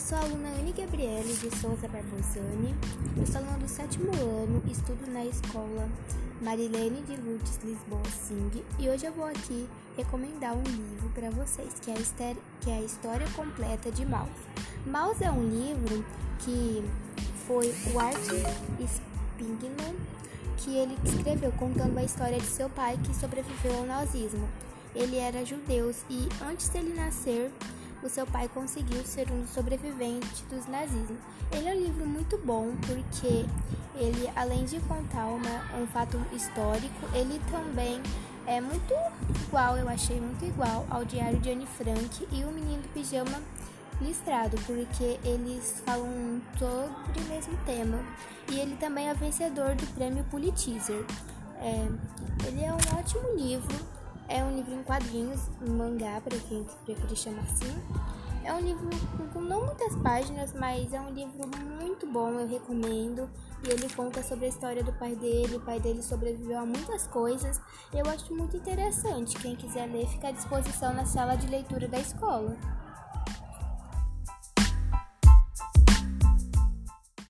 sou a aluna Anne Gabriele de Souza Barbosani. Eu sou aluna do sétimo ano, estudo na escola Marilene de Lourdes Lisboa Sing e hoje eu vou aqui recomendar um livro para vocês, que é, a que é a História Completa de Maus. Maus é um livro que foi o Art Spiegelman que ele escreveu contando a história de seu pai que sobreviveu ao nazismo. Ele era judeu e antes dele nascer, o seu pai conseguiu ser um sobrevivente dos nazismos. Ele é um livro muito bom porque ele, além de contar uma, um fato histórico, ele também é muito igual, eu achei muito igual ao Diário de Anne Frank e o Menino do Pijama Listrado, porque eles falam sobre o mesmo tema. E ele também é vencedor do prêmio Pulitzer. É, ele é um ótimo livro quadrinhos, mangá, para quem preferir chamar assim. É um livro com não muitas páginas, mas é um livro muito bom, eu recomendo. E ele conta sobre a história do pai dele. O pai dele sobreviveu a muitas coisas. Eu acho muito interessante. Quem quiser ler, fica à disposição na sala de leitura da escola.